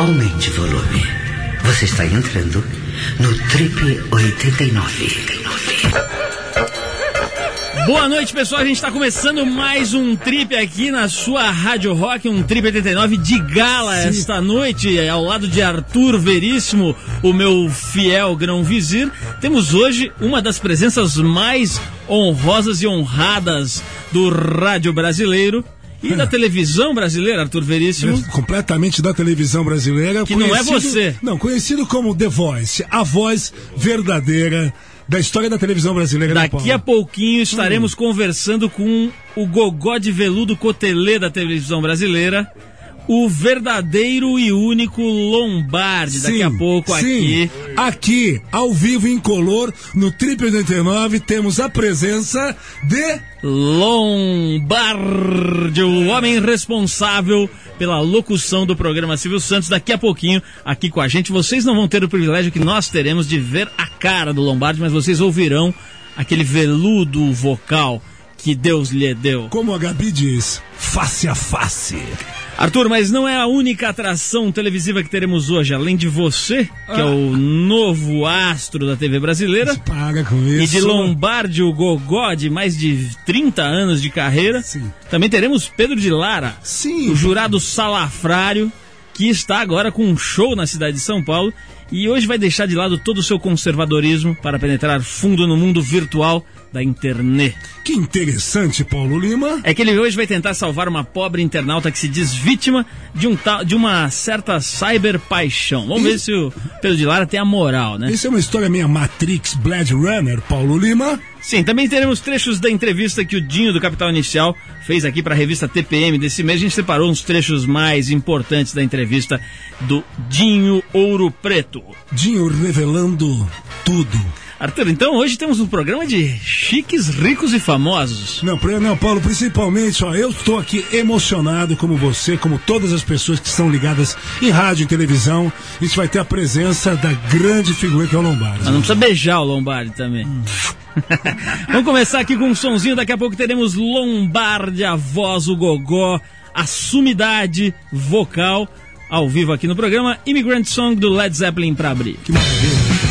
aumente o volume. Você está entrando no Trip 89. Boa noite, pessoal. A gente está começando mais um trip aqui na sua Rádio Rock, um trip 89 de gala Sim. esta noite, ao lado de Arthur Veríssimo, o meu fiel grão vizir. Temos hoje uma das presenças mais honrosas e honradas do rádio brasileiro. E da televisão brasileira, Arthur Veríssimo? Completamente da televisão brasileira. Que não é você. Não, conhecido como The Voice, a voz verdadeira da história da televisão brasileira. Daqui a pouquinho estaremos hum. conversando com o gogó de veludo cotelê da televisão brasileira, o verdadeiro e único Lombardi. Sim, Daqui a pouco sim. aqui. Aqui, ao vivo, em color, no Trip 89, temos a presença de. Lombardi, o homem responsável pela locução do programa Silvio Santos. Daqui a pouquinho, aqui com a gente, vocês não vão ter o privilégio que nós teremos de ver a cara do Lombardi, mas vocês ouvirão aquele veludo vocal que Deus lhe deu. Como a Gabi diz, face a face. Arthur, mas não é a única atração televisiva que teremos hoje, além de você, que ah. é o novo astro da TV brasileira. Paga com isso. E de Lombardi, o Gogó, de mais de 30 anos de carreira. Sim. Também teremos Pedro de Lara, Sim. o jurado salafrário, que está agora com um show na cidade de São Paulo e hoje vai deixar de lado todo o seu conservadorismo para penetrar fundo no mundo virtual da internet. Que interessante, Paulo Lima. É que ele hoje vai tentar salvar uma pobre internauta que se diz vítima de, um ta, de uma certa cyberpaixão. Vamos Isso... ver se o Pedro de Lara tem a moral, né? Isso é uma história meio Matrix Blade Runner, Paulo Lima. Sim, também teremos trechos da entrevista que o Dinho do Capital Inicial fez aqui para a revista TPM desse mês. A gente separou uns trechos mais importantes da entrevista do Dinho Ouro Preto. Dinho revelando tudo. Arthur, então hoje temos um programa de chiques, ricos e famosos. Não, não, Paulo, principalmente, ó, eu estou aqui emocionado como você, como todas as pessoas que estão ligadas em rádio e televisão. A gente vai ter a presença da grande figura que é o Lombardi. Mas não precisa beijar o Lombardi também. Hum. Vamos começar aqui com um sonzinho, daqui a pouco teremos Lombardi, a voz, o gogó, a sumidade vocal ao vivo aqui no programa Immigrant Song do Led Zeppelin para abrir. Que maravilha.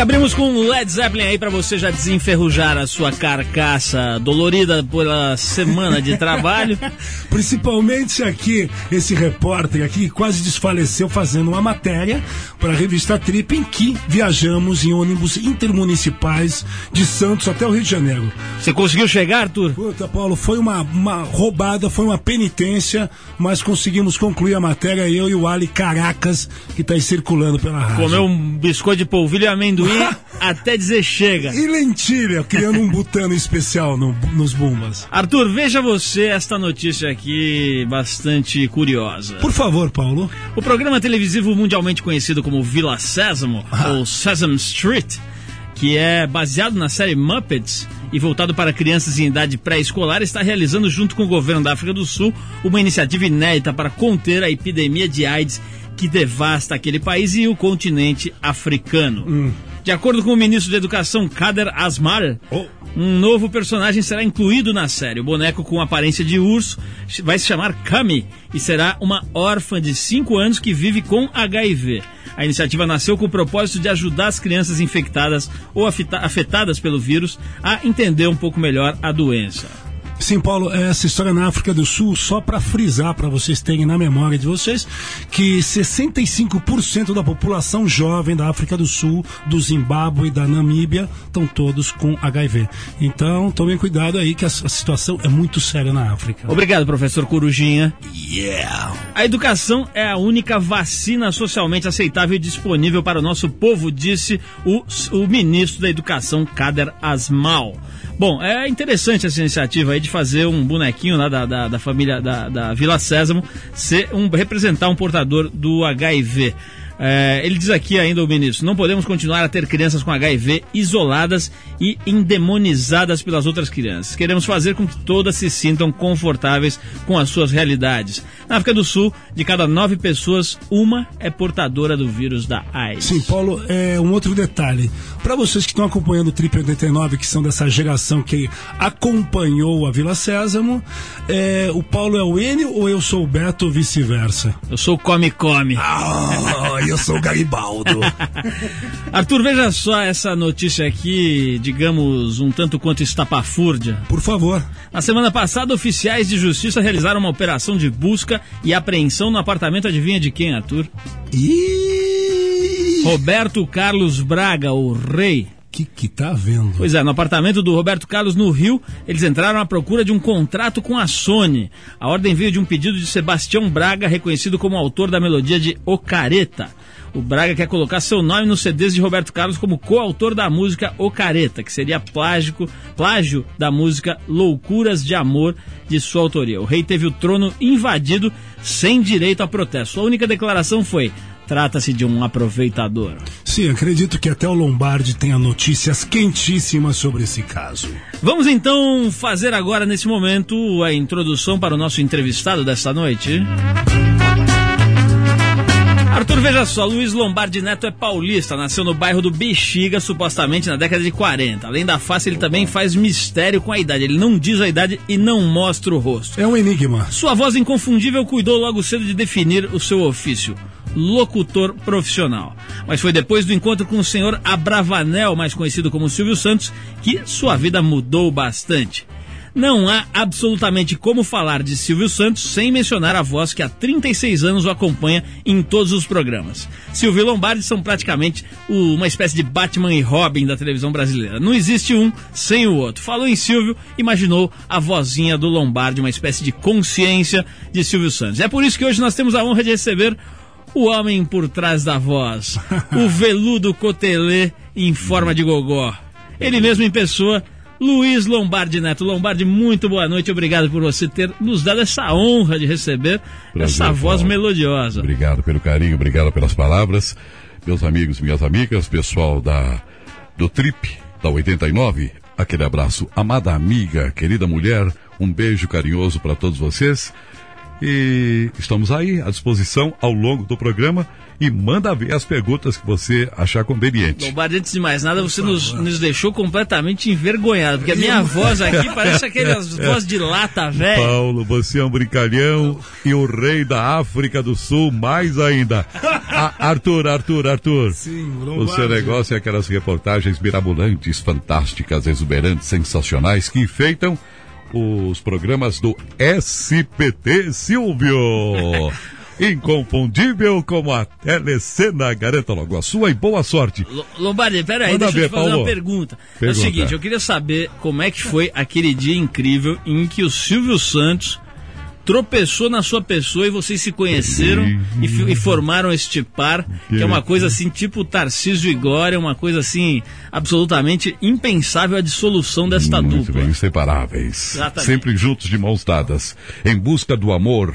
Abrimos com Led Zeppelin aí para você já desenferrujar a sua carcaça dolorida pela semana de trabalho. Principalmente aqui, esse repórter aqui quase desfaleceu fazendo uma matéria para a revista Trip em que viajamos em ônibus intermunicipais de Santos até o Rio de Janeiro. Você conseguiu chegar, Arthur? Puta, Paulo, foi uma, uma roubada, foi uma penitência, mas conseguimos concluir a matéria, eu e o Ali Caracas, que está aí circulando pela rádio. Comeu um biscoito de polvilho e amendoim até dizer chega. E lentilha, criando um butano especial no, nos bumbas. Arthur, veja você esta notícia aqui bastante curiosa. Por favor, Paulo. O programa televisivo mundialmente conhecido como Vila Sésamo, ah. ou Sesame Street, que é baseado na série Muppets, e voltado para crianças em idade pré-escolar, está realizando, junto com o governo da África do Sul, uma iniciativa inédita para conter a epidemia de AIDS que devasta aquele país e o continente africano. Hum. De acordo com o ministro da Educação, Kader Asmar, oh. um novo personagem será incluído na série. O boneco com aparência de urso vai se chamar Kami e será uma órfã de 5 anos que vive com HIV. A iniciativa nasceu com o propósito de ajudar as crianças infectadas ou afetadas pelo vírus a entender um pouco melhor a doença. Sim, Paulo, essa história na África do Sul, só para frisar, para vocês terem na memória de vocês, que 65% da população jovem da África do Sul, do Zimbábue e da Namíbia estão todos com HIV. Então, tomem cuidado aí que a, a, situação é muito séria na África. Obrigado, professor Corujinha. Yeah! A educação é a única vacina socialmente aceitável e disponível para o nosso povo, disse o, o ministro da Educação, Kader Asmal. Bom, é interessante essa iniciativa aí de fazer um bonequinho lá da, da, da família da, da Vila Sésamo ser um, representar um portador do HIV. É, ele diz aqui ainda o ministro: não podemos continuar a ter crianças com HIV isoladas e endemonizadas pelas outras crianças. Queremos fazer com que todas se sintam confortáveis com as suas realidades. Na África do Sul, de cada nove pessoas, uma é portadora do vírus da AIDS. Sim, Paulo, é um outro detalhe. Para vocês que estão acompanhando o Trip 89, que são dessa geração que acompanhou a Vila Sésamo, é, o Paulo é o Enio ou eu sou o Beto ou vice-versa? Eu sou o Come Come. Ah, eu sou o Garibaldo. Arthur, veja só essa notícia aqui, digamos, um tanto quanto estapafúrdia. Por favor. Na semana passada, oficiais de justiça realizaram uma operação de busca e apreensão no apartamento, adivinha de quem, Arthur? Ih! Roberto Carlos Braga, o rei. Que que tá vendo? Pois é, no apartamento do Roberto Carlos no Rio, eles entraram à procura de um contrato com a Sony. A ordem veio de um pedido de Sebastião Braga, reconhecido como autor da melodia de O Careta. O Braga quer colocar seu nome nos CDs de Roberto Carlos como coautor da música O Careta, que seria plágico, plágio da música Loucuras de Amor de sua autoria. O rei teve o trono invadido sem direito a protesto. Sua única declaração foi: trata-se de um aproveitador. Sim, acredito que até o Lombardi tenha notícias quentíssimas sobre esse caso. Vamos então fazer agora, nesse momento, a introdução para o nosso entrevistado desta noite. Arthur, veja só, Luiz Lombardi Neto é paulista, nasceu no bairro do Bexiga, supostamente na década de 40. Além da face, ele também faz mistério com a idade. Ele não diz a idade e não mostra o rosto. É um enigma. Sua voz inconfundível cuidou logo cedo de definir o seu ofício locutor profissional. Mas foi depois do encontro com o senhor Abravanel, mais conhecido como Silvio Santos, que sua vida mudou bastante. Não há absolutamente como falar de Silvio Santos sem mencionar a voz que há 36 anos o acompanha em todos os programas. Silvio Lombardi são praticamente uma espécie de Batman e Robin da televisão brasileira. Não existe um sem o outro. Falou em Silvio, imaginou a vozinha do Lombardi, uma espécie de consciência de Silvio Santos. É por isso que hoje nós temos a honra de receber o homem por trás da voz, o veludo cotelê em forma de gogó. Ele mesmo em pessoa Luiz Lombardi Neto. Lombardi, muito boa noite. Obrigado por você ter nos dado essa honra de receber Prazer, essa voz Paulo. melodiosa. Obrigado pelo carinho, obrigado pelas palavras. Meus amigos, minhas amigas, pessoal da do Trip da 89, aquele abraço. Amada amiga, querida mulher, um beijo carinhoso para todos vocês. E estamos aí à disposição ao longo do programa e manda ver as perguntas que você achar conveniente. Lombardi, antes de mais nada, você nos, nos deixou completamente envergonhado, porque a minha voz aqui parece aquelas voz de lata, velho. Paulo, você é um brincalhão e o rei da África do Sul, mais ainda. A, Arthur, Arthur, Arthur. Sim, o seu negócio é aquelas reportagens mirabolantes, fantásticas, exuberantes, sensacionais que enfeitam os programas do SPT Silvio. Inconfundível como a telecena. Garanta logo a sua e boa sorte. Lombardi, peraí, Manda deixa ver, eu te fazer Paulo. uma pergunta. pergunta. É o seguinte, eu queria saber como é que foi aquele dia incrível em que o Silvio Santos tropeçou na sua pessoa e vocês se conheceram e, e, formaram este par, que é uma coisa assim, tipo Tarcísio e Glória, uma coisa assim, absolutamente impensável a dissolução desta Muito dupla. Bem, inseparáveis. Exatamente. Sempre juntos de mãos dadas, em busca do amor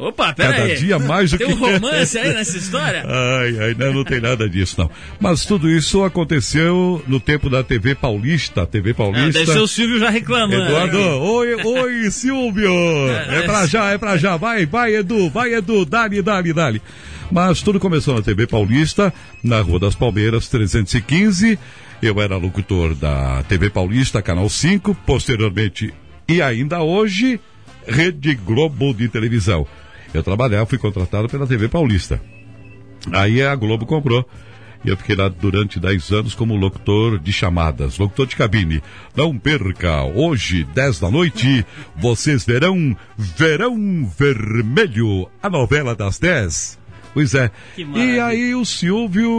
Opa, pera Cada aí. dia mais do Tem que... um romance aí nessa história? Ai, ai, não, não tem nada disso, não. Mas tudo isso aconteceu no tempo da TV Paulista. TV Ah, Paulista. ser o Silvio já reclamando. Eduardo, oi, oi, Silvio! É pra já, é pra já. Vai, vai, Edu, vai, Edu, dali, dali, dali. Mas tudo começou na TV Paulista, na Rua das Palmeiras, 315. Eu era locutor da TV Paulista, Canal 5, posteriormente e ainda hoje, Rede Globo de televisão. Eu trabalhava, fui contratado pela TV Paulista. Aí a Globo comprou. E eu fiquei lá durante 10 anos como locutor de chamadas, locutor de cabine. Não perca, hoje, 10 da noite, vocês verão Verão Vermelho, a novela das 10. Pois é. E aí o Silvio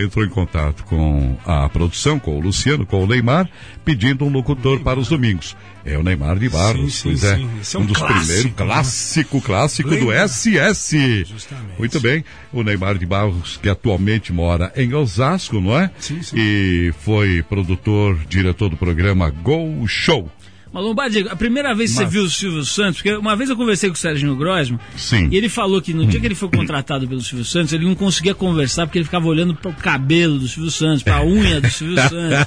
eh, entrou em contato com a produção, com o Luciano, com o Neymar, pedindo um locutor para os domingos. É o Neymar de Barros, sim, pois sim. é. Esse é um um dos clássico, primeiros, né? clássico, clássico do? SS. Justamente. Muito bem. O Neymar de Barros, que atualmente mora em Osasco, não é? Sim, sim. E foi produtor, diretor do programa Go Show. Mas Lombardi, a primeira vez que você Mas- viu o Silvio Santos, porque uma vez eu conversei com o Serginho Grossman, Sim. e ele falou que no dia que ele foi contratado pelo Silvio Santos, ele não conseguia conversar porque ele ficava olhando para o cabelo do Silvio Santos, para a unha do Silvio Santos.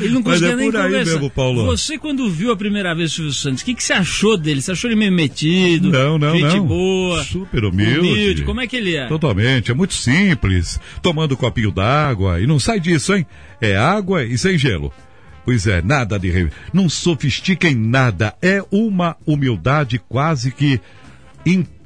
Ele não Mas conseguia é nem conversar. mesmo, Paulo. Você, quando viu a primeira vez o Silvio Santos, o que, que você achou dele? Você achou ele meio metido? Não, não, gente não. boa? Super humilde. Como é que ele é? Totalmente, é muito simples. Tomando um copinho d'água e não sai disso, hein? É água e sem gelo. Pois é, nada de. Não sofistica em nada. É uma humildade quase que incrível.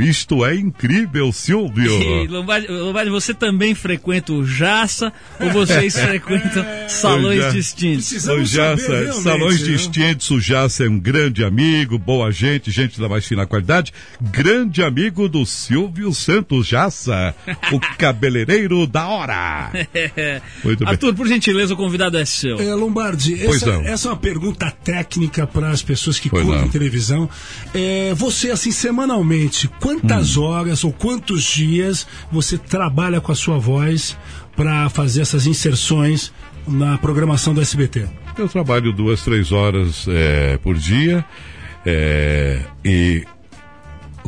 Isto é incrível, E, Silvio. Lombardi, Lombardi, você também frequenta o Jaça ou vocês frequentam salões já- distintos? O realmente, Salões né? Distintos, o Jassa é um grande amigo, boa gente, gente da mais fina qualidade, grande amigo do Silvio Santos Jassa, o cabeleireiro da hora. Muito bem. Arthur, por gentileza, o convidado é seu. É, Lombardi, Pois essa, não. essa é uma pergunta técnica para as pessoas que Pois curtem não. televisão. É, você, assim, semanalmente, quantas Hum. horas ou quantos dias você trabalha com a sua voz para fazer essas inserções na programação do SBT? Eu trabalho duas, três horas é, por dia é, e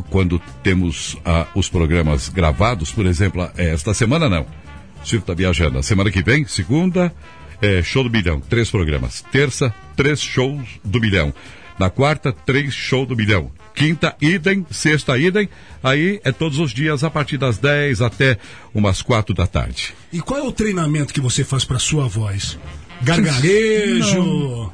quando temos ah, os programas gravados, por exemplo, eh, esta semana não. O Silvio está viajando. A semana que vem, segunda, é, show do milhão, três programas. Terça, três shows do milhão. Na quarta, três shows do milhão. Quinta, idem. Sexta, idem. Aí é todos os dias a partir das 10 até umas quatro da tarde. E qual é o treinamento que você faz para sua voz? Gargarejo,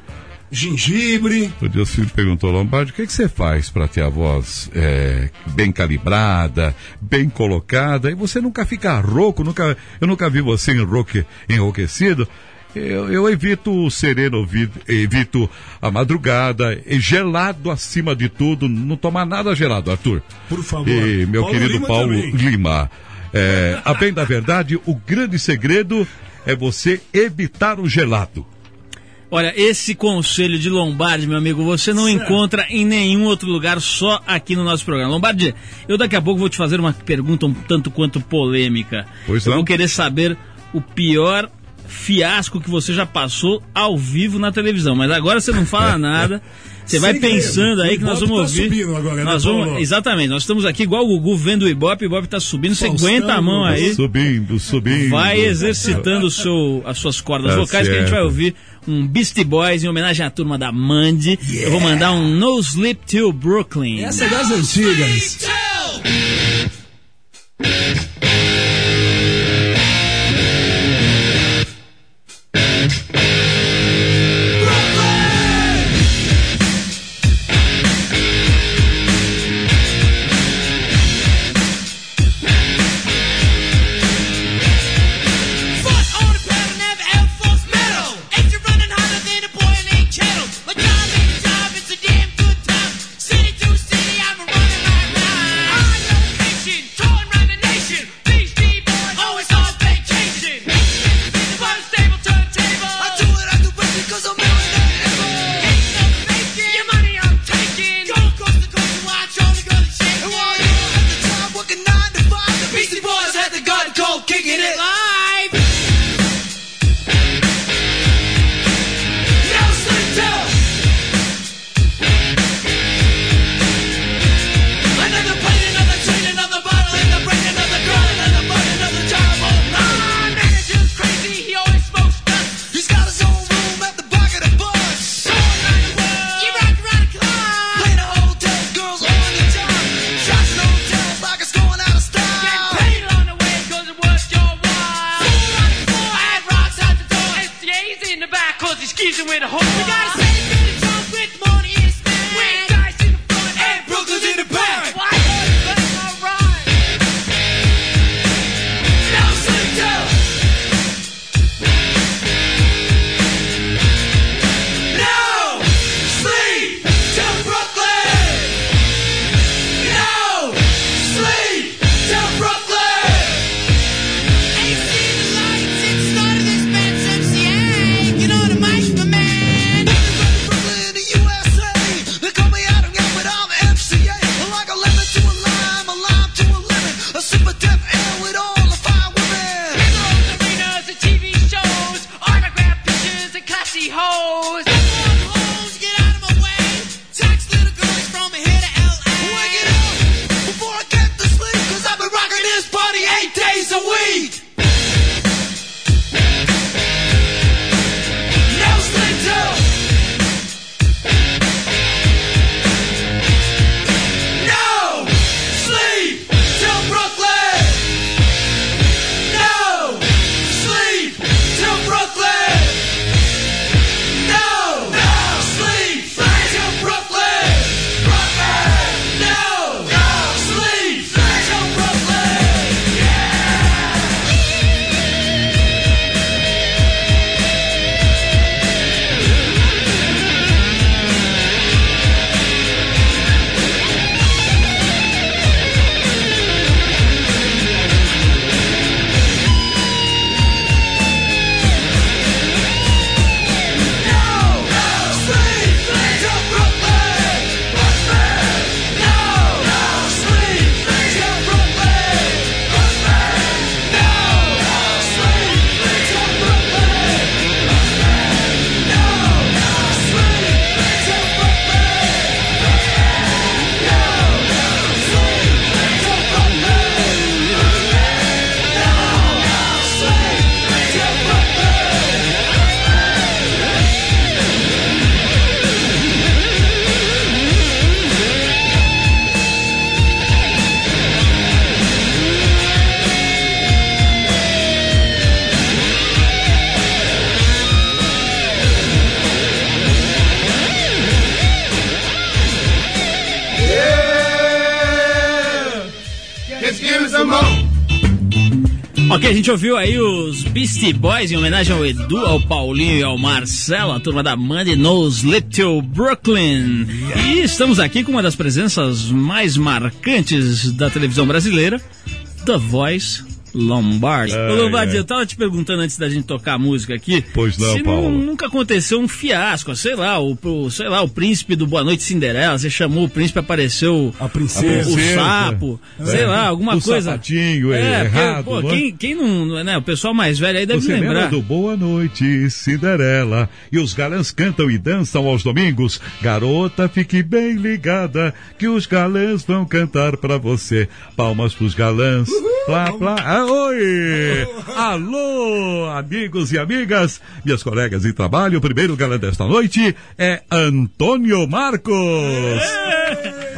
gengibre. O dia o Silvio perguntou, Lombardi, o que, que você faz para ter a voz é, bem calibrada, bem colocada, e você nunca fica rouco, nunca, eu nunca vi você enroque, enrouquecido. Eu, eu evito o sereno, vi- evito a madrugada, e gelado acima de tudo, não tomar nada gelado, Arthur. Por favor. E meu Paulo querido Lima Paulo também. Lima, é, a bem da verdade, o grande segredo é você evitar o gelado. Olha, esse conselho de Lombardi, meu amigo, você não Certo. encontra em nenhum outro lugar, só aqui no nosso programa. Lombardi, eu daqui a pouco vou te fazer uma pergunta um tanto quanto polêmica. Pois eu não. vou querer saber o pior fiasco que você já passou ao vivo na televisão. Mas agora você não fala nada. Você vai pensando aí que nós vamos tá ouvir. subindo agora, né, nós vamos, Paulo? exatamente, nós estamos aqui igual o Gugu vendo o Ibope, o Ibope tá subindo, você aguenta a mão aí. Subindo, subindo. Vai exercitando o seu, as suas cordas Tá vocais que a gente vai ouvir um Beastie Boys em homenagem à turma da Mandy. Eu vou mandar um No Sleep Till Brooklyn. Essa é das antigas. hope. A gente ouviu aí os Beastie Boys em homenagem ao Edu, ao Paulinho e ao Marcelo, a turma da Money Knows Little Brooklyn. E estamos aqui com uma das presenças mais marcantes da televisão brasileira, The Voice Lombardi. Ô Lombardi, eu tava te perguntando antes da gente tocar a música aqui. Pois não, se Paulo. nunca aconteceu um fiasco, sei lá, o, o- sei lá, o príncipe do Boa Noite Cinderela, você chamou o príncipe, apareceu A o, princesa. o sapo, sei lá, alguma O coisa. sapatinho, é, porque, errado, pô, não é? quem, quem não, né, o pessoal mais velho aí deve Você lembra lembrar. do Boa Noite, Cinderela? E os galãs cantam e dançam aos domingos. Garota, fique bem ligada, que os galãs vão cantar pra você. Palmas pros galãs. Plá, plá. Oi! Alô, amigos e amigas, minhas colegas de trabalho. O primeiro galã desta noite é Antônio Marcos.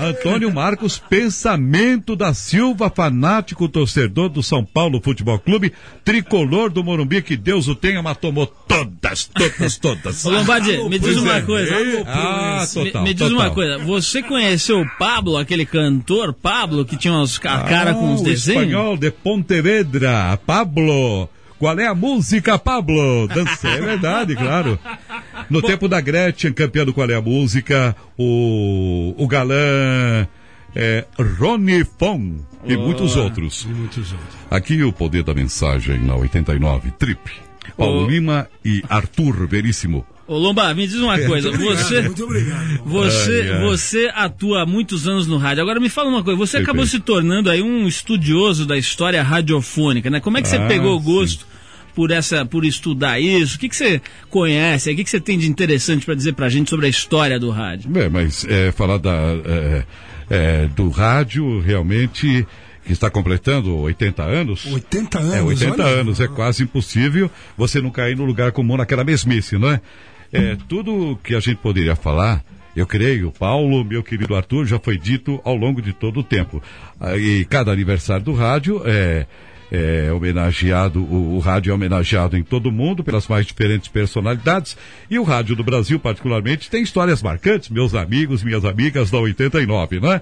Antônio Marcos, pensamento da Silva, fanático torcedor do São Paulo Futebol Clube, tricolor do Morumbi, que Deus o tenha, mas tomou todas, todas, todas. Ô Lombardi, me diz uma é. coisa. Ah, Me- total, me, diz total. uma coisa, você conheceu o Pablo, aquele cantor Pablo, que tinha uns, a cara com Ah, uns o desenhos? espanhol de Pontevedra, Pablo. Qual é a música, Pablo? Dança, é verdade, claro. No tempo da Gretchen, campeã do Qual é a Música, o, o galã é, Rony Fon e muitos outros. Muitos outros. Aqui o poder da mensagem na 89, Trip. Paulo. Lima e Arthur Veríssimo. Ô Lomba, me diz uma coisa, você... Muito obrigado. Você, Ai, ai. você atua há muitos anos no rádio. Agora me fala uma coisa, você acabou se tornando aí um estudioso da história radiofônica, né? Como é que você Ah, pegou o gosto por essa, por estudar isso? O que, que você conhece? O que, que você tem de interessante para dizer pra gente sobre a história do rádio? É, mas é, falar da, é, é, do rádio realmente que está completando 80 anos. 80 anos. É, 80 olha. anos. É quase impossível você não cair no lugar comum naquela mesmice, não é? É, tudo que a gente poderia falar, eu creio, Paulo, meu querido Arthur, já foi dito ao longo de todo o tempo. Ah, E cada aniversário do rádio é, é homenageado, o, o rádio é homenageado em todo o mundo pelas mais diferentes personalidades. E o rádio do Brasil, particularmente, tem histórias marcantes, meus amigos, minhas amigas da 89, não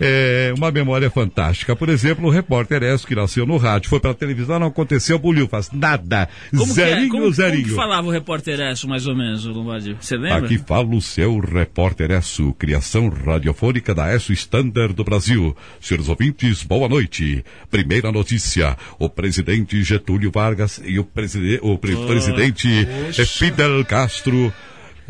é? Uma memória fantástica. Por exemplo, o repórter Esso, que nasceu no rádio, foi para a televisão, não aconteceu, buliu, faz nada. Como que, é? zerinho, como, zerinho. como que falava o repórter Esso, mais ou menos, Lombardi? Você lembra? Aqui fala o seu repórter Esso, criação radiofônica da Esso Standard do Brasil. Senhores ouvintes, boa noite. Primeira notícia: o presidente Getúlio Vargas e o, preside o pre- presidente eh, Fidel Castro.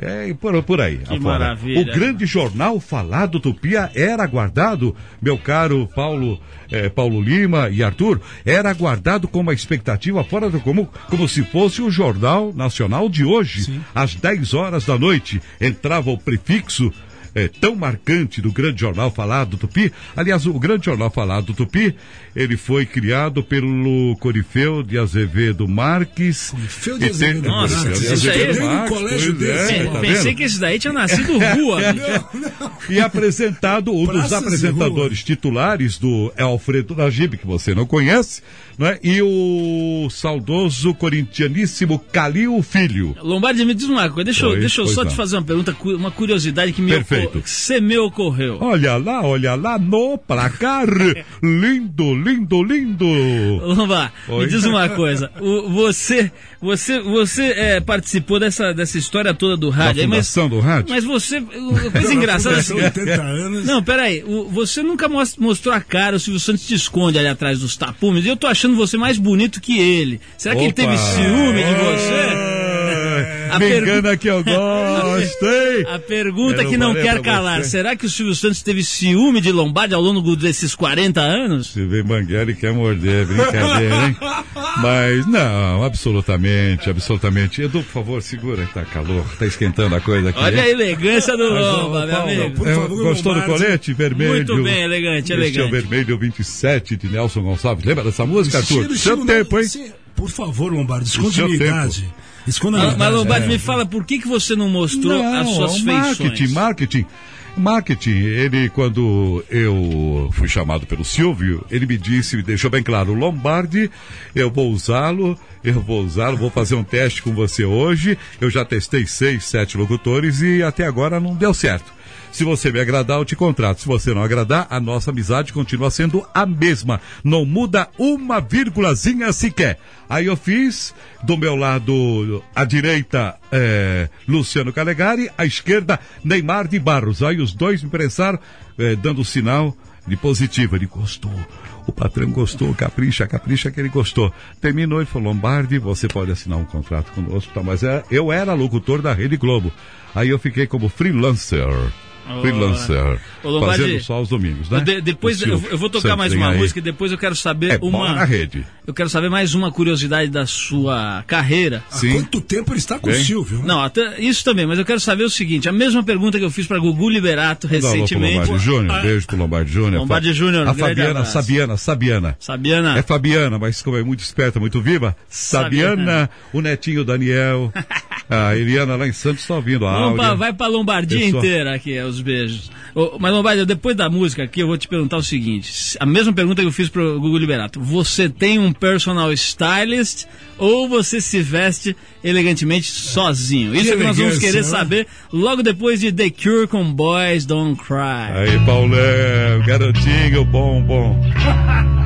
É, e por, por aí. afora. maravilha. O grande jornal falado Tupia era aguardado, meu caro Paulo, eh, Paulo Lima e Arthur, era aguardado com uma expectativa fora do comum, como se fosse o Jornal Nacional de hoje. Às 10 horas da noite entrava o prefixo eh, tão marcante do grande jornal falado Tupi. Aliás, o grande jornal falado Tupi, ele foi criado pelo Corifeu de Azevedo Marques. Corifeu de tem- Azevedo Nossa, Corifeu de isso aí- Azevedo Tem um Marques, colégio é, desse, tá Pensei vendo? que esse daí tinha nascido rua. bicho. E apresentado, um dos Praças apresentadores titulares do é Alfredo Najib, que você não conhece, né? e o saudoso corintianíssimo Calil Filho. Lombardi, me diz uma coisa, deixa, eu- Pois, deixa eu só não. te fazer uma pergunta, uma curiosidade que me, Perfeito. Ocor- que se me ocorreu. Olha lá, olha lá no placar. lindo, lindo, lindo. Lomba, me Oi. diz uma coisa. O- você você, você é, participou dessa, dessa história toda do Da rádio, aí, mas, fundação do rádio? mas você. Coisa engraçada é a São seguinte. 80 anos. Não, peraí, o- você nunca mos- mostrou a cara, o Silvio Santos te esconde ali atrás dos tapumes, e eu tô achando você mais bonito que ele. Será que ele Opa. teve ciúme de você? A Me pergu- engana que eu gosto, hein? A pergunta que não quer calar, você. será que o Silvio Santos teve ciúme de Lombardi ao longo desses 40 anos? Mangueira e quer morder, brincadeira, hein? Mas não, absolutamente, absolutamente. Edu, por favor, segura que tá calor, tá esquentando a coisa aqui. Olha a hein? elegância do Lomba, meu Paulo, amigo. por é, favor, gostou do colete vermelho? Muito bem, elegante, Este é o elegante. vermelho 27 de Nelson Gonçalves. Lembra dessa música, Arthur? Seu tempo, hein? Por favor, Lombardi, esconda Esconda Mas. Lombardi, É. me fala, por que, que você não mostrou as suas é feições? marketing, marketing. Marketing, ele, quando eu fui chamado pelo Silvio, ele me disse, me deixou bem claro, Lombardi, eu vou usá-lo, eu vou usá-lo, vou fazer um teste com você hoje. Eu já testei seis, sete locutores e até agora não deu certo. Se você me agradar, eu te contrato. Se você não agradar, a nossa amizade continua sendo a mesma. Não muda uma vírgulazinha sequer. Aí eu fiz, do meu lado, à direita, é, Luciano Calegari, à esquerda, Neymar de Barros. Aí os dois me prensaram, é, dando sinal de positivo. Ele gostou. O patrão gostou, capricha, capricha que ele gostou. Terminou, ele falou, Lombardi, você pode assinar um contrato conosco, tá? Mas é, eu era locutor da Rede Globo. Aí eu fiquei como freelancer. Freelancer. Ô, Lombardi, fazendo só aos domingos, né? De- depois eu, eu vou tocar mais uma aí. música e depois eu quero saber É, uma. na rede. Eu quero saber mais uma curiosidade da sua carreira. Há Sim. quanto tempo ele está com Bem. o Silvio? né? Não, até isso também, mas eu quero saber o seguinte: a mesma pergunta que eu fiz para Gugu Liberato recentemente. Lombardi Júnior. Ah, Beijo pro Lombardi Júnior. Lombardi Júnior, A Fabiana, abraço. Sabiana, Sabiana. Sabiana. É Fabiana, mas como é muito esperta, muito viva. Sabiana, Sabiana. o netinho Daniel. a Eliana lá em Santos está ouvindo a Vamos pra- vai pra Lombardia Pessoal. inteira aqui, os beijos. Ô, mas Lombardia, depois da música aqui, eu vou te perguntar o seguinte: se- a mesma pergunta que eu fiz pro Gugu Liberato. Você tem um personal stylist ou você se veste elegantemente sozinho? Isso é que nós vamos querer né? saber logo depois de The Cure com Boys Don't Cry. Aí, Paulão, garotinho, bom, bom.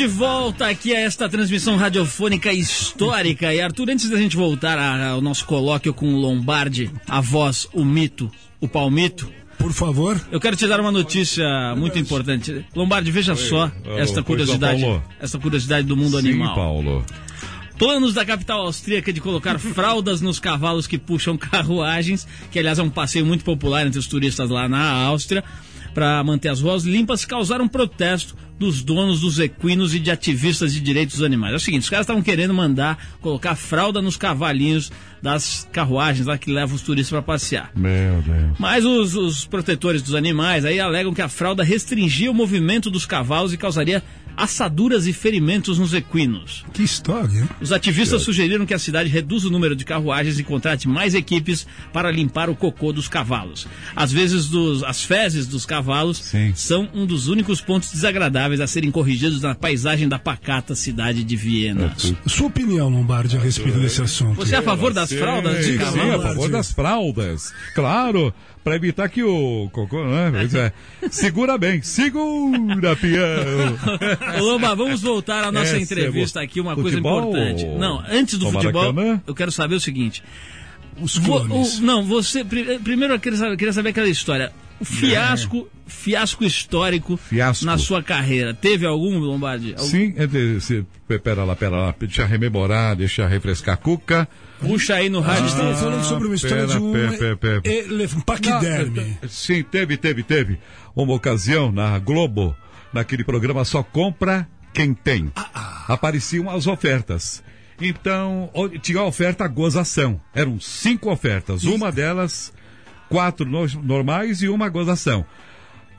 de volta aqui a esta transmissão radiofônica histórica. E Arthur, antes da gente voltar ao nosso colóquio com o Lombardi, a voz, o mito, o palmito, Por favor. eu quero te dar uma notícia muito importante. Lombardi, veja só Ô, esta curiosidade, esta curiosidade do mundo Sim, animal. Paulo. Planos da capital austríaca de colocar fraldas nos cavalos que puxam carruagens, que aliás é um passeio muito popular entre os turistas lá na Áustria, para manter as ruas limpas, causaram protesto dos donos dos equinos e de ativistas de direitos dos animais. É o seguinte, os caras estavam querendo mandar colocar fralda nos cavalinhos das carruagens lá que levam os turistas para passear. Meu Deus. Mas os, os protetores dos animais aí alegam que a fralda restringia o movimento dos cavalos e causaria assaduras e ferimentos nos equinos. Que história, hein? Os ativistas sugeriram que a cidade reduza o número de carruagens e contrate mais equipes para limpar o cocô dos cavalos. Às vezes, dos, as fezes dos cavalos Sim. são um dos únicos pontos desagradáveis a serem corrigidos na paisagem da pacata cidade de Viena. Sua opinião, Lombardi, a respeito desse assunto? Você é a favor das fraldas de Sim, sim, a cavalo? favor das fraldas. Claro, para evitar que o cocô, né? Pois é. Segura bem, segura, peão. Ô, Lomba, vamos voltar à nossa Essa é entrevista boa. aqui, uma Futebol coisa importante. Não, antes do futebol, eu quero saber o seguinte. Os Vo- clones. o- não, você. pri- Primeiro eu queria saber, queria saber aquela história. O fiasco, fiasco histórico Fiasco. na sua carreira. Teve algum, Lombardi? Algum? Sim, é de- se- pera lá, pera lá, deixa rememorar, deixa refrescar a cuca. Puxa aí no rádio. estava Ah, falando sobre uma história pera, de um pera, pera, pera. um paquiderme. Não, sim, teve, teve, teve. Uma ocasião na Globo, naquele programa Só Compra Quem Tem. Apareciam as ofertas. Então, tinha a oferta gozação. Eram cinco ofertas. Uma delas, quatro no- normais e uma gozação.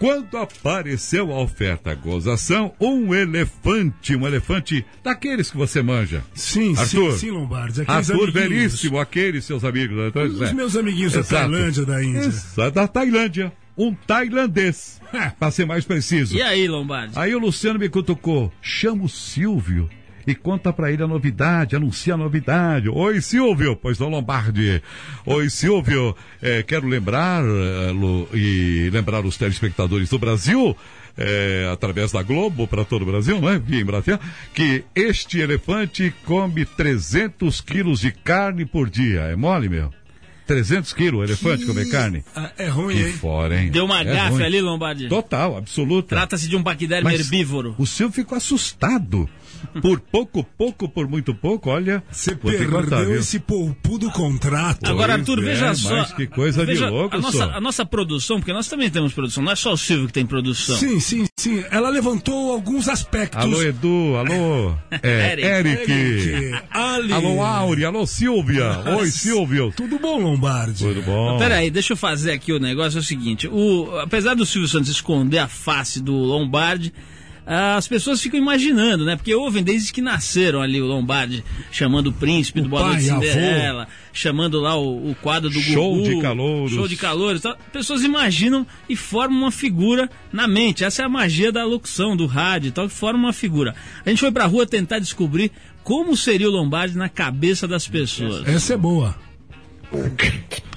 Quando apareceu a oferta gozação, um elefante, um elefante daqueles que você manja. Sim, Arthur. sim, sim, Lombardi. Aqueles Arthur amiguinhos. Veríssimo, aqueles seus amigos. Então, Os é. meus amiguinhos da Exato. Tailândia, da Índia. Exato, da Tailândia. Um tailandês, É. para ser mais preciso. E aí, Lombardi? Aí o Luciano me cutucou, chama o Silvio e conta pra ele a novidade, anuncia a novidade. Oi, Silvio, pois não, Lombardi. Oi, Silvio, eh, quero lembrar eh, Lu, e lembrar os telespectadores do Brasil, eh, através da Globo, para todo o Brasil, não é? Via em Brasil, que este elefante come 300 quilos de carne por dia. É mole, meu? 300 quilos, o elefante comer carne? Ah, é ruim, Que hein? fora, hein? Deu uma É gafe ruim. ali, Lombardi? Total, absoluta. Trata-se de um paquiderme Mas herbívoro. O Silvio ficou assustado. Por pouco, pouco, por muito pouco, olha. Você contar, perdeu viu? esse polpudo contrato. Agora, Pois Arthur, é, veja só. mas que coisa de veja, louco, a nossa, só. a nossa produção, porque nós também temos produção, não é só o Silvio que tem produção. Sim, sim, sim. Ela levantou alguns aspectos. Alô, Edu, alô. É, Eric. Eric. Ali. Alô, Auri, alô, Silvia. Oi, Silvio. Tudo bom, Lombardi? Tudo bom? Peraí, deixa eu fazer aqui o negócio. É o seguinte: o, apesar do Silvio Santos esconder a face do Lombardi, as pessoas ficam imaginando, né? Porque ouvem desde que nasceram ali o Lombardi, chamando o príncipe do Boa Noite avô. Cinderela, chamando lá o, o quadro do Show Gugu, de calouros. Show de calores. Tal. Pessoas imaginam e formam uma figura na mente. Essa é a magia da locução, do rádio e tal, que forma uma figura. A gente foi pra rua tentar descobrir como seria o Lombardi na cabeça das pessoas. Essa é boa.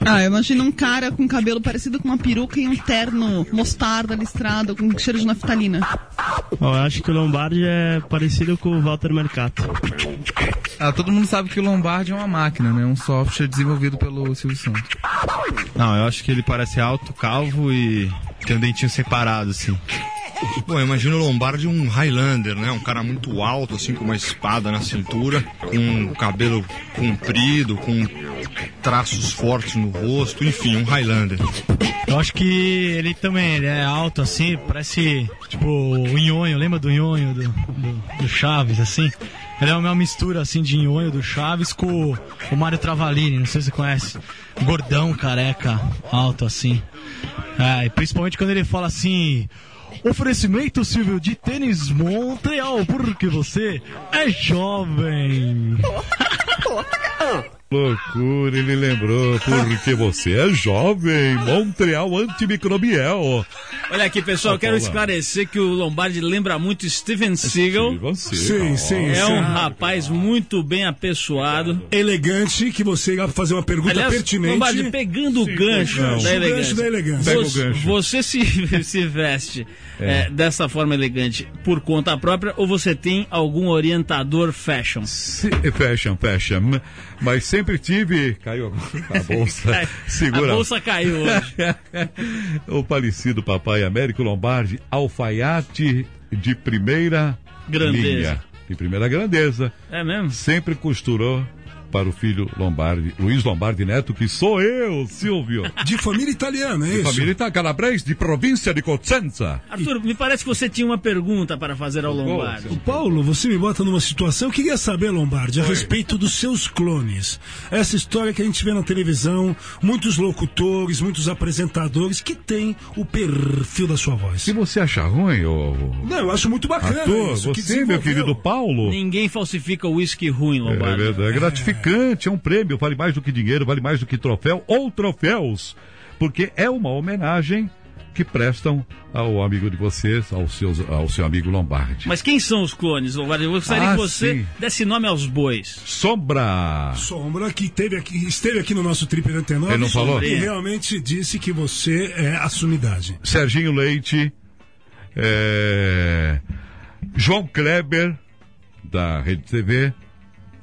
Ah, eu imagino um cara com cabelo parecido com uma peruca e um terno mostarda listrado com cheiro de naftalina. Eu acho que o Lombardi é parecido com o Walter Mercato. Ah, todo mundo sabe que o Lombardi é uma máquina, né? Um software desenvolvido pelo Silvio Santos. Não, eu acho que ele parece alto, calvo e tem um dentinho separado, assim. Bom, eu imagino o Lombardi um Highlander, né? Um cara muito alto, assim, com uma espada na cintura, com um cabelo comprido, com traços fortes no rosto, enfim, um Highlander. Eu acho que ele também, ele é alto assim, parece tipo o Nhonho, lembra do Nhonho do, do, do Chaves, assim? Ele é uma mistura assim de Nhonho do Chaves com o, Mário Travalini, não sei se você conhece. Gordão, careca, alto assim. É, principalmente quando ele fala assim. Oferecimento, Silvio, de tênis Montreal, porque você é jovem. Loucura, ele lembrou, porque você é jovem, Montreal antimicrobial. Olha aqui, pessoal, eu quero esclarecer que o Lombardi lembra muito Steven Seagal. E você, Sim, sim, É sim. um rapaz muito bem apessoado. Elegante, que você ia fazer uma pergunta Aliás, pertinente. Lombardi, pegando o gancho não. da O gancho elegância. da elegância. Pega o Você, gancho. você se, se veste é, dessa forma elegante por conta própria ou você tem algum orientador fashion? Se- Fashion, fashion. Mas sempre tive. Caiu a bolsa. Segura. A bolsa caiu hoje. o falecido papai Américo Lombardi, alfaiate de primeira Grandeza. linha. De primeira grandeza. É mesmo? Sempre costurou para o filho Lombardi, Luiz Lombardi Neto, que sou eu, Silvio. De família italiana, é De isso? família Ita- calabrese, de província de Cosenza. Arthur, me parece que você tinha uma pergunta para fazer ao Lombardi. O Paulo, você me bota numa situação. Eu queria saber, Lombardi, a respeito dos seus clones. Essa história que a gente vê na televisão, muitos locutores, muitos apresentadores que têm o perfil da sua voz. Se você achar ruim, ô... Não, eu acho muito bacana Arthur, isso. que você, meu desenvolveu. querido Paulo... Ninguém falsifica o uísque ruim, É Lombardi. verdade, é gratificante, é um prêmio, vale mais do que dinheiro, vale mais do que troféu ou troféus, porque é uma homenagem que prestam ao amigo de vocês, ao, seus, ao seu amigo Lombardi. Mas quem são os clones, Lombardi? Eu gostaria Ah, que você sim. desse nome aos bois. Sombra! Sombra que teve aqui, esteve aqui no nosso Trip 99 Ele não falou? e realmente disse que você é a sumidade. Serginho Leite, é, João Kleber, da Rede TV.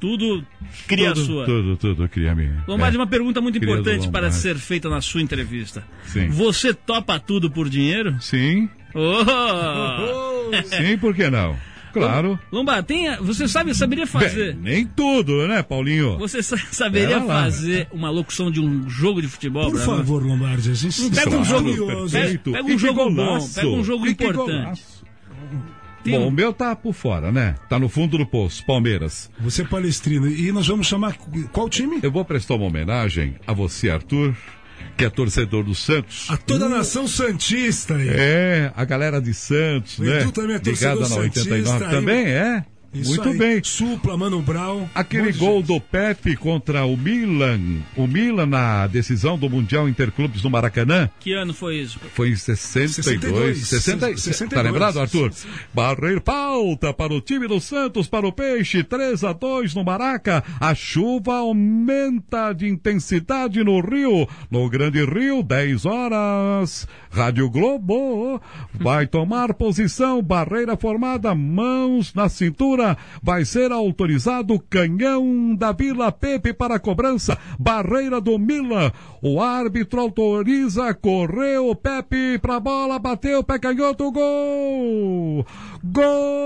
Tudo cria tudo, sua. Tudo, tudo cria minha. Lombardi, É. uma pergunta muito Querido importante para ser feita na sua entrevista. Sim. Você topa tudo por dinheiro? Sim, Oh! sim, por que não? Claro. Lombardi, tem, você sabe, saberia fazer. Bem, nem tudo, né, Paulinho? Você sa- saberia Pera lá. fazer uma locução de um jogo de futebol? Por favor, Lombardi, a gente Pega um está jogo, pega, Perfeito. pega um jogo bom, pega um jogo que importante. golaço. Tem Bom, um- o meu tá por fora, né? Tá no fundo do poço, Palmeiras. Você é palestrino. E nós vamos chamar qual time? Eu vou prestar uma homenagem a você, Arthur, que é torcedor do Santos. A toda a nação santista aí. É, a galera de Santos, O né? Edu também é torcedor Ligada na 89 santista, aí. também, é? Isso Muito aí. bem. Supla, Mano Brown. Aquele gol gente. do Pepe contra o Milan, o Milan na decisão do Mundial Interclubes no Maracanã, Que ano foi isso? foi em 62. 62, 60, 62. Tá lembrado, Arthur? Barreiro pauta para o time do Santos, para o Peixe, 3 a 2 no Maraca. A chuva aumenta de intensidade no Rio, no Grande Rio, 10 horas. Rádio Globo vai tomar posição, barreira formada, mãos na cintura. Vai ser autorizado o canhão da Vila Pepe para a cobrança. Barreira do Milan. O árbitro autoriza, correu Pepe pra bola, bateu, pé canhoto, gol! Gol!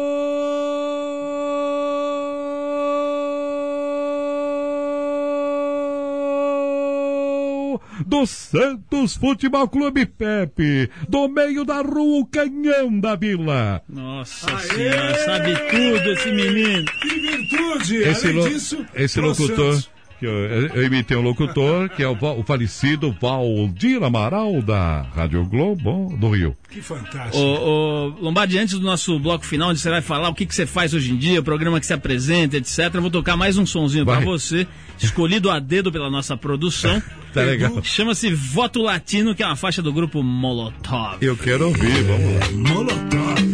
Do Santos Futebol Clube Pepe, do meio da rua, o canhão da Vila. Nossa senhora, sabe tudo esse menino. Que virtude! Esse, Além lo- disso, esse locutor, Santos. Que eu, eu imitei um locutor, que é o, o falecido Valdir Amaral, da Rádio Globo do Rio. Que fantástico. Ô, ô, Lombardi, antes do nosso bloco final, onde você vai falar o que, que você faz hoje em dia, o programa que se apresenta, etc., eu vou tocar mais um sonzinho pra Vai. você, escolhido a dedo pela nossa produção. Tá legal. Chama-se Voto Latino, que é uma faixa do grupo Molotov. Eu quero ouvir, vamos lá. Molotov.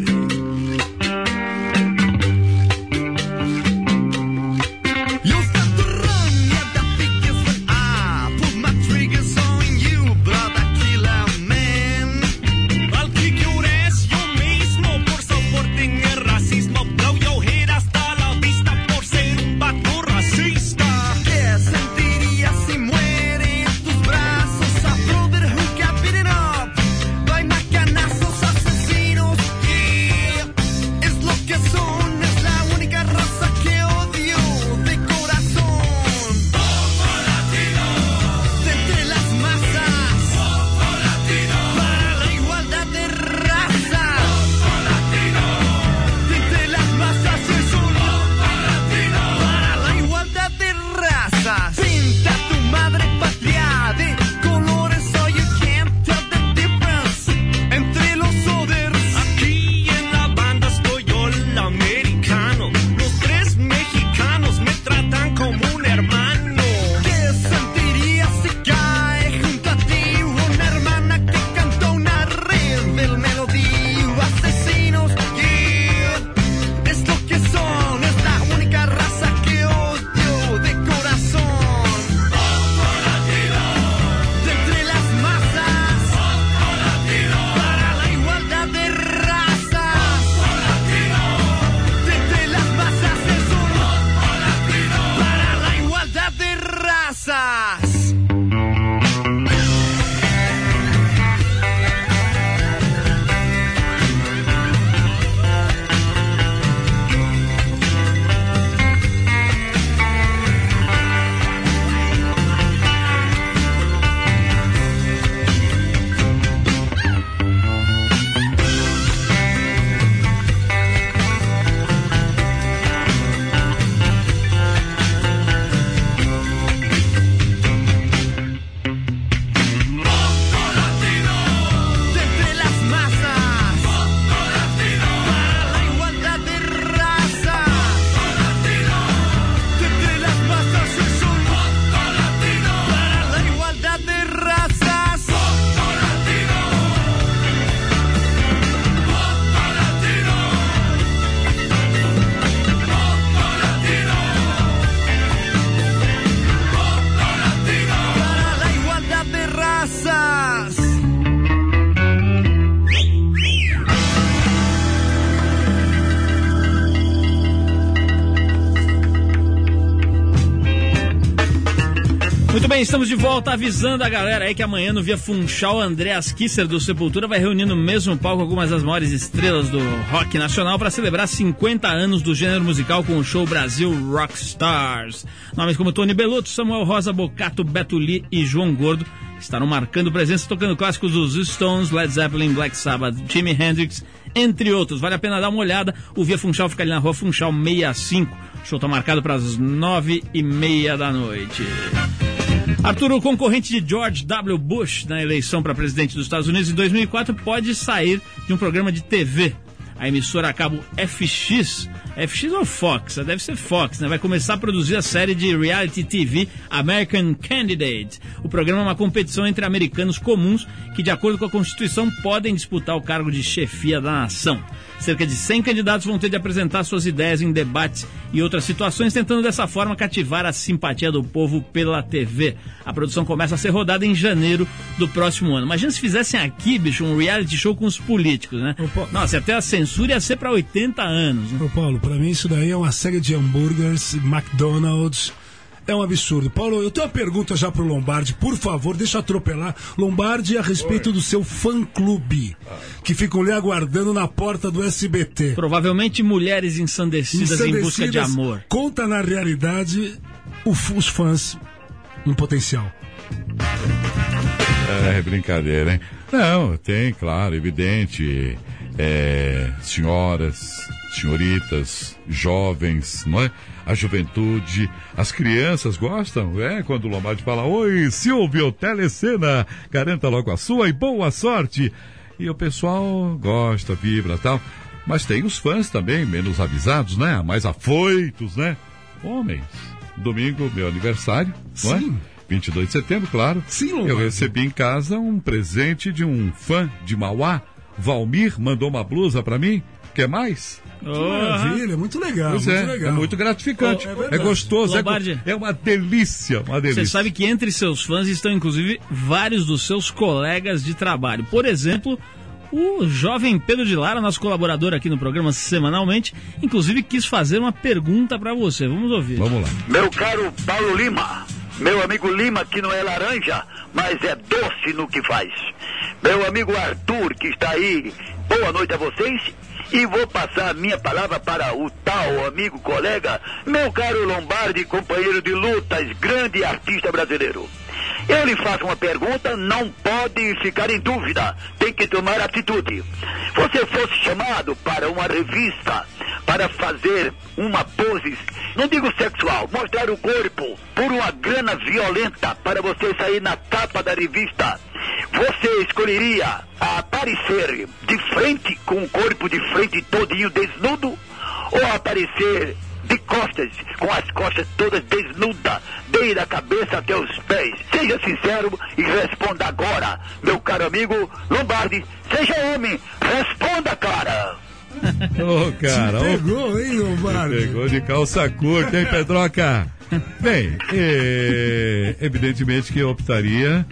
Estamos de volta avisando a galera aí que amanhã no Via Funchal, Andreas Kisser do Sepultura vai reunir no mesmo palco algumas das maiores estrelas do rock nacional para celebrar 50 anos do gênero musical com o show Brasil Rock Stars. Nomes como Tony Belotto, Samuel Rosa, Bocato, Beto Lee e João Gordo estarão marcando presença tocando clássicos dos Stones, Led Zeppelin, Black Sabbath, Jimi Hendrix, entre outros. Vale a pena dar uma olhada. O Via Funchal fica ali na rua Funchal 65. O show está marcado para as nove e meia da noite. Arthur, o concorrente de George W. Bush na eleição para presidente dos Estados Unidos em 2004 pode sair de um programa de TV. A emissora a cabo FX, FX ou Fox? Deve ser Fox, né? Vai começar a produzir a série de reality TV American Candidate. O programa é uma competição entre americanos comuns que, de acordo com a Constituição, podem disputar o cargo de chefia da nação. Cerca de 100 candidatos vão ter de apresentar suas ideias em debates e outras situações, tentando dessa forma cativar a simpatia do povo pela TV. A produção começa a ser rodada em janeiro do próximo ano. Imagina se fizessem aqui, bicho, um reality show com os políticos, né? Nossa, até a censura ia ser para 80 anos. Né? Ô Paulo, pra mim isso daí é uma série de hambúrgueres, McDonald's. É um absurdo. Paulo, eu tenho uma pergunta já pro Lombardi, por favor, deixa eu atropelar. Lombardi, a respeito do seu fã-clube, que ficam lhe aguardando na porta do SBT. Provavelmente mulheres ensandecidas, em busca de Ensandecidas, amor. Conta na realidade os fãs em potencial. É brincadeira, hein? Não, tem, claro, evidente. É, senhoras, senhoritas, jovens, não é? A juventude, as crianças gostam, é? Quando o Lombardi fala, oi, Silvio Telecena, garanta logo a sua e boa sorte. E o pessoal gosta, vibra tal. Mas tem os fãs também, menos avisados, né? Mais afoitos, né? Homens. Domingo, meu aniversário, não Sim. é? 22 de setembro, claro. Sim, Eu Lombardi. recebi em casa um presente de um fã de Mauá. Valmir mandou uma blusa pra mim. Quer mais? Que maravilha, muito legal. pois muito é, legal. é muito gratificante. Oh, é é, gostoso, é, Lombardi. é uma delícia, uma delícia. Você sabe que entre seus fãs estão inclusive vários dos seus colegas de trabalho. Por exemplo, o jovem Pedro de Lara, nosso colaborador aqui no programa semanalmente, inclusive quis fazer uma pergunta pra você. Vamos ouvir. Vamos lá. Meu caro Paulo Lima, meu amigo Lima que não é laranja, mas é doce no que faz. Meu amigo Arthur que está aí, boa noite a vocês. E vou passar a minha palavra para o tal amigo colega, meu caro Lombardi, companheiro de lutas, grande artista brasileiro. Eu lhe faço uma pergunta, não pode ficar em dúvida, tem que tomar atitude. Você fosse chamado para uma revista para fazer uma pose, não digo sexual, mostrar o corpo por uma grana violenta para você sair na capa da revista. Você escolheria aparecer de frente com o corpo de frente todinho desnudo ou aparecer de costas, com as costas todas desnudas, desde a cabeça até os pés. Seja sincero e responda agora, meu caro amigo Lombardi. Seja homem, responda, cara. Ô, cara, ô, Pegou, hein, Lombardi? Pegou de calça curta, hein, Pedroca? Bem, é, evidentemente que eu optaria.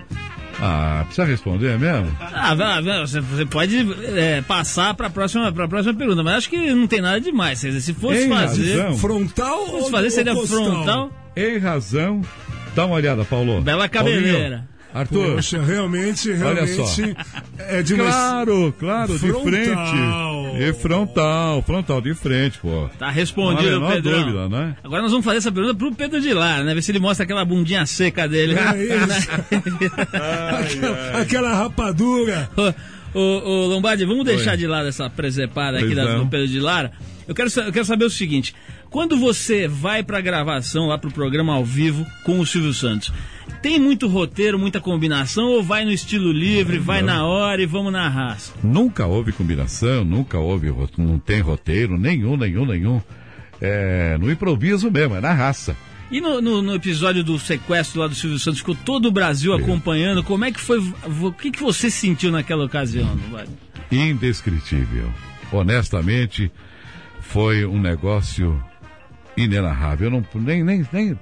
Ah, precisa responder mesmo? Ah, você, pode é, passar para a próxima, pra próxima pergunta, mas acho que não tem nada demais. Quer dizer, Se fosse Tem fazer, razão. Frontal se fosse ou fazer seria frontal, Em razão. Dá uma olhada, Paulo. bela cabeleira. Paulinho, Arthur. Poxa, realmente, Olha realmente só. é de uma... Claro, claro, de Frontal. frente. E frontal, frontal de frente, pô. Tá Não respondido, menor Pedrão. dúvida, né? Agora nós vamos fazer essa pergunta pro Pedro de Lara, né? Ver se ele mostra aquela bundinha seca dele. É isso. aquela, aquela rapadura. Ô, Lombardi, vamos deixar Oi. de lado essa presepada aqui da, não. do Pedro de Lara. Eu quero, eu quero saber o seguinte: quando você vai pra gravação, lá pro programa ao vivo com o Silvio Santos, tem muito roteiro, muita combinação ou vai no estilo livre, vai na hora e vamos na raça? Nunca houve combinação, nunca houve, não tem roteiro nenhum, nenhum, nenhum. É no improviso mesmo, é na raça. E no, no- no episódio do sequestro lá do Silvio Santos, ficou todo o Brasil acompanhando. Como é que foi? O que, que você sentiu naquela ocasião? Indescritível. Honestamente, foi um negócio inenarrável. Eu não, nem, nem, nem,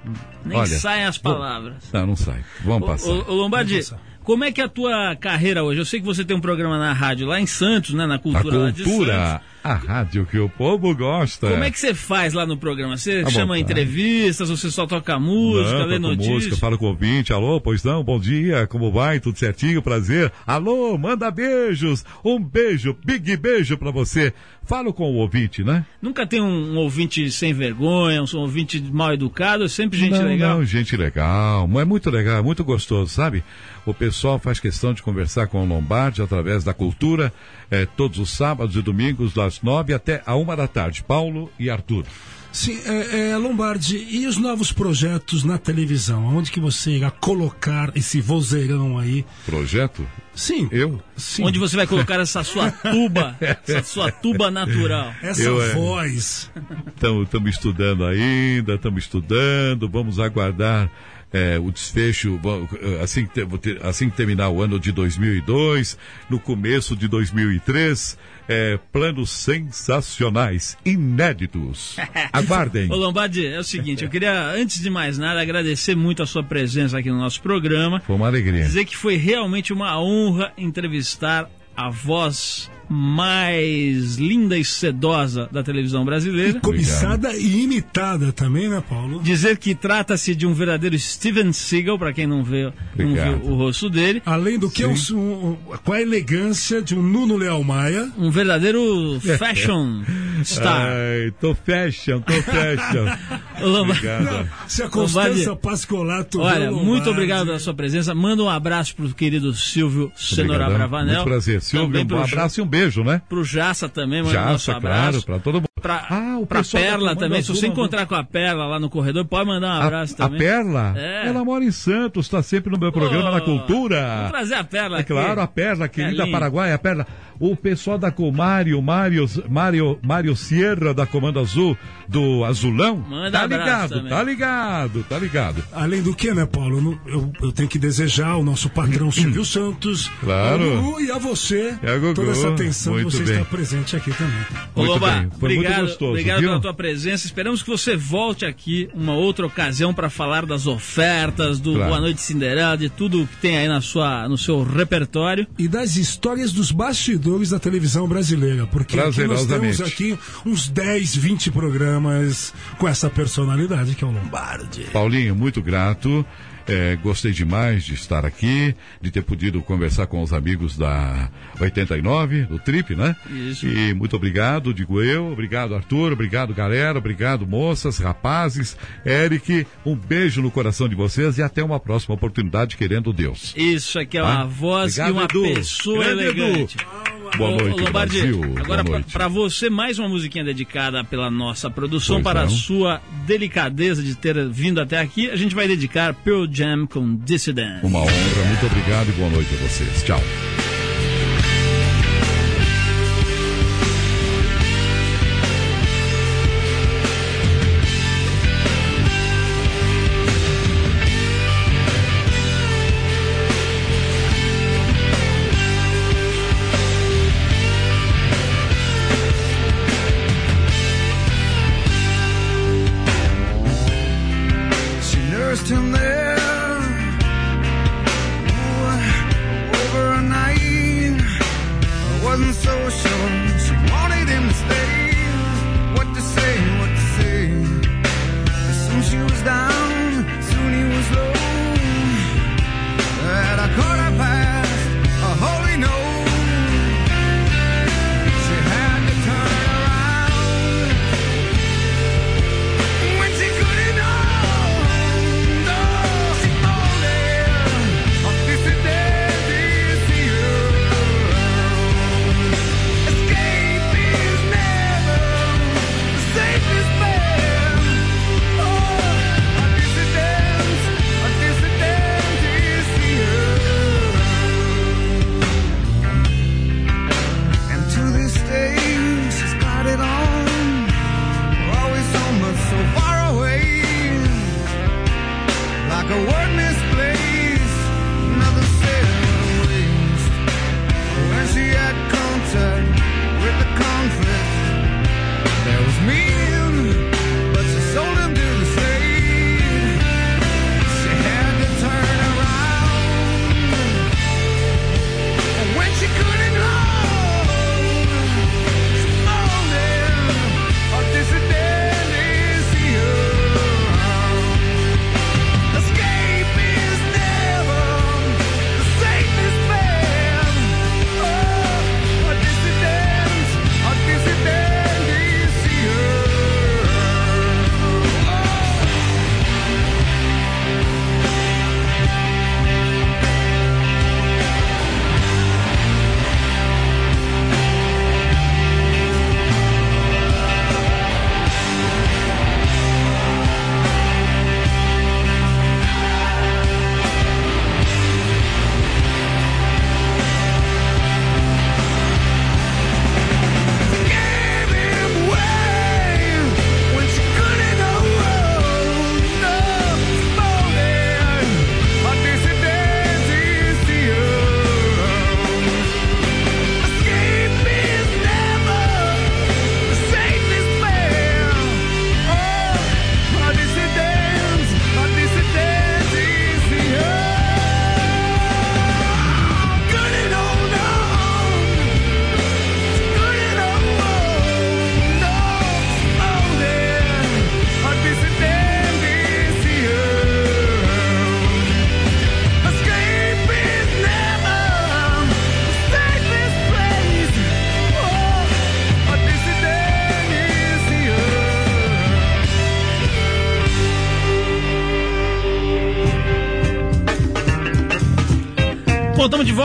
Nem olha, saem as vou- palavras. Não, não sai. Vamos Ô, passar. ô, Lombardi, como é que é a tua carreira hoje? Eu sei que você tem um programa na rádio lá em Santos, né? Na A Cultura lá de cultura, Santos. A rádio que o povo gosta. Como é que você faz lá no programa? Você Tá chama vontade. entrevistas, você só toca música, Não, lê notícias? música, falo com o ouvinte. Alô, pois não, bom dia, como vai? Tudo certinho, prazer. Alô, manda beijos. Um beijo, big beijo pra você. Falo com o ouvinte, né? Nunca tem um, um ouvinte sem vergonha, um ouvinte mal educado, é sempre gente não, legal. Não, gente legal. É muito legal, é muito gostoso, sabe? O pessoal faz questão de conversar com o Lombardi através da cultura, eh, todos os sábados e domingos, das nove até a uma da tarde. Paulo e Arthur. Sim, é, é, Lombardi, e os novos projetos na televisão? Onde que você irá colocar esse vozeirão aí? Projeto? Sim. Eu? Sim. Onde você vai colocar essa sua tuba, essa sua tuba natural. Essa Eu, é. voz. Estamos estudando ainda, estamos estudando, vamos aguardar eh, o desfecho eh, assim que, assim que terminar o ano de 2002, no começo de 2003, eh, planos sensacionais, inéditos. Aguardem. Ô Lombardi, é o seguinte, eu queria, antes de mais nada, agradecer muito a sua presença aqui no nosso programa. Foi uma alegria. Dizer que foi realmente uma honra entrevistar a voz mais linda e sedosa da televisão brasileira. Cobiçada e imitada também, né, Paulo? Dizer que trata-se de um verdadeiro Steven Seagal, para quem não, vê, não Obrigado. viu o rosto dele. Além do que, um, um, um- com a elegância de um Nuno Leal Maia. Um verdadeiro fashion star. Ai, tô fashion, tô fashion. Lombardi- Obrigado. Se a Lombardi, Constância Pascolato. Olha, o muito Lombardi. obrigado pela sua presença. Manda um abraço pro querido Silvio Obrigadão. Bravanel. Muito prazer. Silvio, um abraço e um beijo, né? Pro Jaça também, manda nosso Jaça, abraço. claro, pra todo mundo. Pra, Ah, o pra da Perla também. Se você encontrar com a Perla lá no corredor, pode mandar um abraço A, a também. Perla? É. Ela mora em Santos, está sempre no meu programa na Cultura. Vamos trazer a Perla É aqui. claro, a Perla, querida Perlinha. Paraguai, a Perla. O pessoal da Comário, Mário, Mário, Mário Sierra, da Comando Azul, do Azulão. Manda tá abraço ligado, também. tá ligado, tá ligado. Além do que, né, Paulo? Eu Eu, tenho que desejar ao nosso patrão Silvio Santos, Claro. Gugu e a você, E a Gugu. toda essa atenção Muito de você bem. estar presente aqui também. Ô, Muito muito obrigado, gostoso, obrigado viu? pela tua presença. Esperamos que você volte aqui uma outra ocasião para falar das ofertas, do Claro. Boa Noite Cinderela, de tudo que tem aí na sua, no seu repertório. E das histórias dos bastidores da televisão brasileira, porque aqui nós temos aqui uns 10, 20 programas com essa personalidade que é o Lombardi. Paulinho, muito grato. É, gostei demais de estar aqui, de ter podido conversar com os amigos da 89, do Trip, né? Isso. E muito obrigado, digo eu. Obrigado, Arthur. Obrigado, galera. Obrigado, moças, rapazes. Eric, um beijo no coração de vocês e até uma próxima oportunidade, querendo Deus. Isso aqui é Tá? uma voz Obrigado, e uma Edu. pessoa Grande elegante. Boa noite, Lombardi, Brasil. agora pra você mais uma musiquinha dedicada pela nossa produção, Pois para a não. sua delicadeza de ter vindo até aqui. A gente vai dedicar Pearl Jam com Dissident. Uma honra. Muito obrigado e boa noite a vocês. Tchau.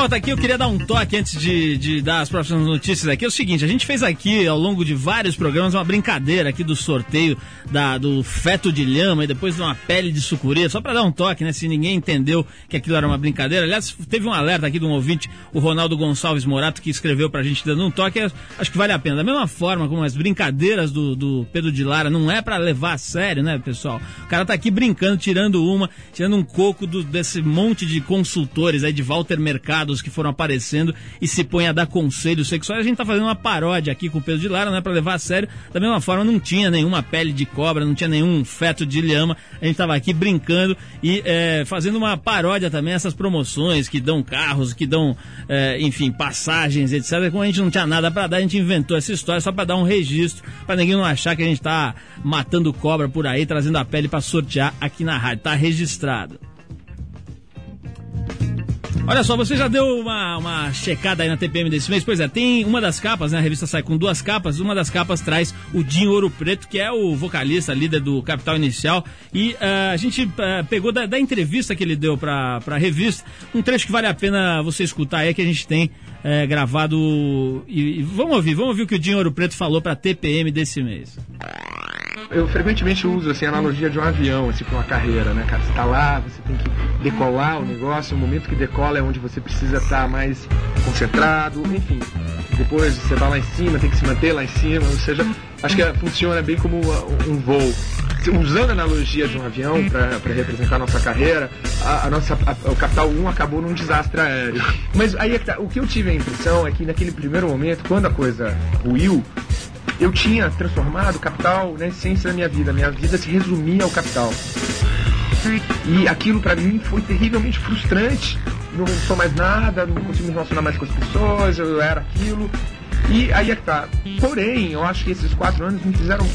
Volta aqui. Eu queria dar um toque antes de, de dar as próximas notícias aqui. É o seguinte, a gente fez aqui ao longo de vários programas uma brincadeira aqui do sorteio da, do feto de lhama e depois de uma pele de sucuri, só para dar um toque, né? Se ninguém entendeu que aquilo era uma brincadeira. Aliás, teve um alerta aqui de um ouvinte, o Ronaldo Gonçalves Morato, que escreveu pra gente dando um toque. é- Acho que vale a pena. Da mesma forma como as brincadeiras do, do Pedro de Lara não é para levar a sério, né, pessoal? O cara tá aqui brincando, tirando uma, tirando um coco do- desse monte de consultores aí de Walter Mercados que foram aparecendo e se põe a dar conselhos sexuais. A gente tá fazendo uma paródia aqui com o Pedro de Lara, não é para levar a sério. Da mesma forma, não tinha nenhuma pele de cobra, não tinha nenhum feto de lhama. A gente tava aqui brincando e é, fazendo uma paródia também essas promoções que dão carros, que dão, é, enfim, passagens, etc. Como a gente não tinha nada para dar, a gente inventou essa história só para dar um registro, para ninguém não achar que a gente tá matando cobra por aí, trazendo a pele para sortear aqui na rádio. Tá registrado. Olha só, você já deu uma, uma checada aí na TPM desse mês? Pois é, tem uma das capas, né? A revista sai com duas capas. Uma das capas traz o Dinho Ouro Preto, que é o vocalista, líder do Capital Inicial. E ah, a gente ah, pegou da, da entrevista que ele deu pra, pra revista um trecho que vale a pena você escutar aí, que a gente tem eh, gravado. E, e vamos ouvir, vamos ouvir o que o Dinho Ouro Preto falou pra TPM desse mês. Eu frequentemente uso assim, a analogia de um avião, assim, para uma carreira, né, cara? Você tá lá, você tem que decolar o negócio, o momento que decola é onde você precisa estar mais concentrado, enfim. Depois você vai lá em cima, tem que se manter lá em cima, ou seja, acho que é- funciona bem como um voo. Usando a analogia de um avião para representar a nossa carreira, a, a nossa, a- o Capital 1 acabou num desastre aéreo. Mas aí é tá, o que eu tive a impressão é que naquele primeiro momento, quando a coisa ruiu, eu tinha transformado o capital na essência da minha vida. Minha vida se resumia ao capital. E aquilo pra mim foi terrivelmente frustrante. Não sou mais nada, não consigo me relacionar mais com as pessoas, eu era aquilo. E aí é que tá. Porém, eu acho que esses quatro anos me fizeram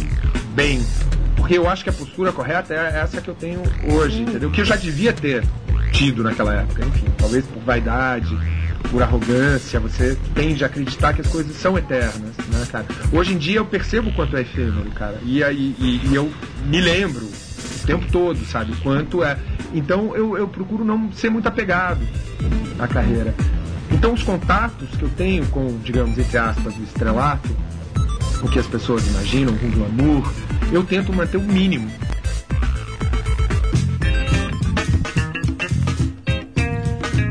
bem. Porque eu acho que a postura correta é essa que eu tenho hoje, entendeu? Que eu já devia ter tido naquela época. Enfim, talvez por vaidade, por arrogância, você tende a acreditar que as coisas são eternas, né, cara? Hoje em dia eu percebo o quanto é efêmero, cara. E, aí e, e eu me lembro o tempo todo, sabe? O quanto é. Então eu, eu procuro não ser muito apegado à carreira. Então os contatos que eu tenho com, digamos, entre aspas, o estrelato, o que as pessoas imaginam com glamour, eu tento manter o mínimo.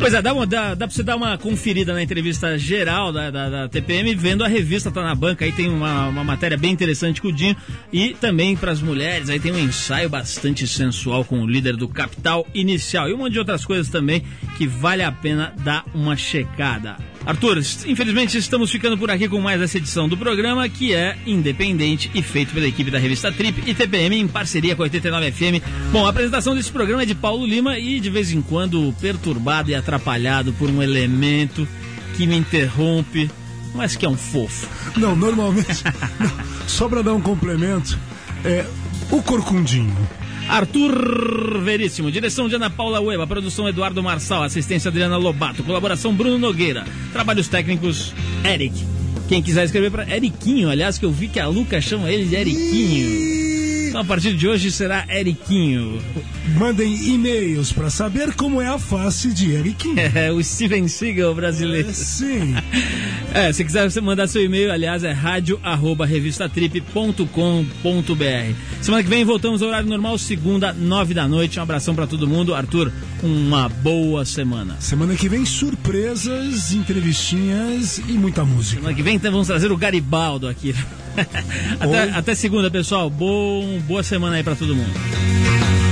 Pois é, dá, uma, dá, dá pra você dar uma conferida na entrevista geral da, da, da TPM, vendo a revista Tá na Banca. Aí tem uma, uma matéria bem interessante com o Dinho. E também para as mulheres, aí tem um ensaio bastante sensual com o líder do Capital Inicial. E um monte de outras coisas também que vale a pena dar uma checada. Arthur, infelizmente estamos ficando por aqui com mais essa edição do programa, que é independente e feito pela equipe da revista Trip e TPM em parceria com a 89 FM. Bom, a apresentação desse programa é de Paulo Lima e de vez em quando perturbado e atrapalhado por um elemento que me interrompe, mas que é um fofo. Não, normalmente. não, só pra dar um complemento, é o Corcundinho. Arthur Veríssimo, direção de Ana Paula Ueba, produção Eduardo Marçal, assistência Adriana Lobato, colaboração Bruno Nogueira, trabalhos técnicos Eric. Quem quiser escrever para Eriquinho, aliás, que eu vi que a Luca chama ele de Eriquinho. Então a partir de hoje será Eriquinho. Mandem e-mails pra saber como é a face de Eriquinho. É, o Steven Seagal brasileiro. É, sim. É, se quiser você mandar seu e-mail, aliás, é rádio@revistatrip.com.br. Semana que vem voltamos ao horário normal, segunda, nove da noite. Um abração pra todo mundo. Arthur, uma boa semana. Semana que vem, surpresas, entrevistinhas e muita música. Semana que vem então, vamos trazer o Garibaldo aqui. até, até segunda, pessoal. Bom, boa semana aí pra todo mundo.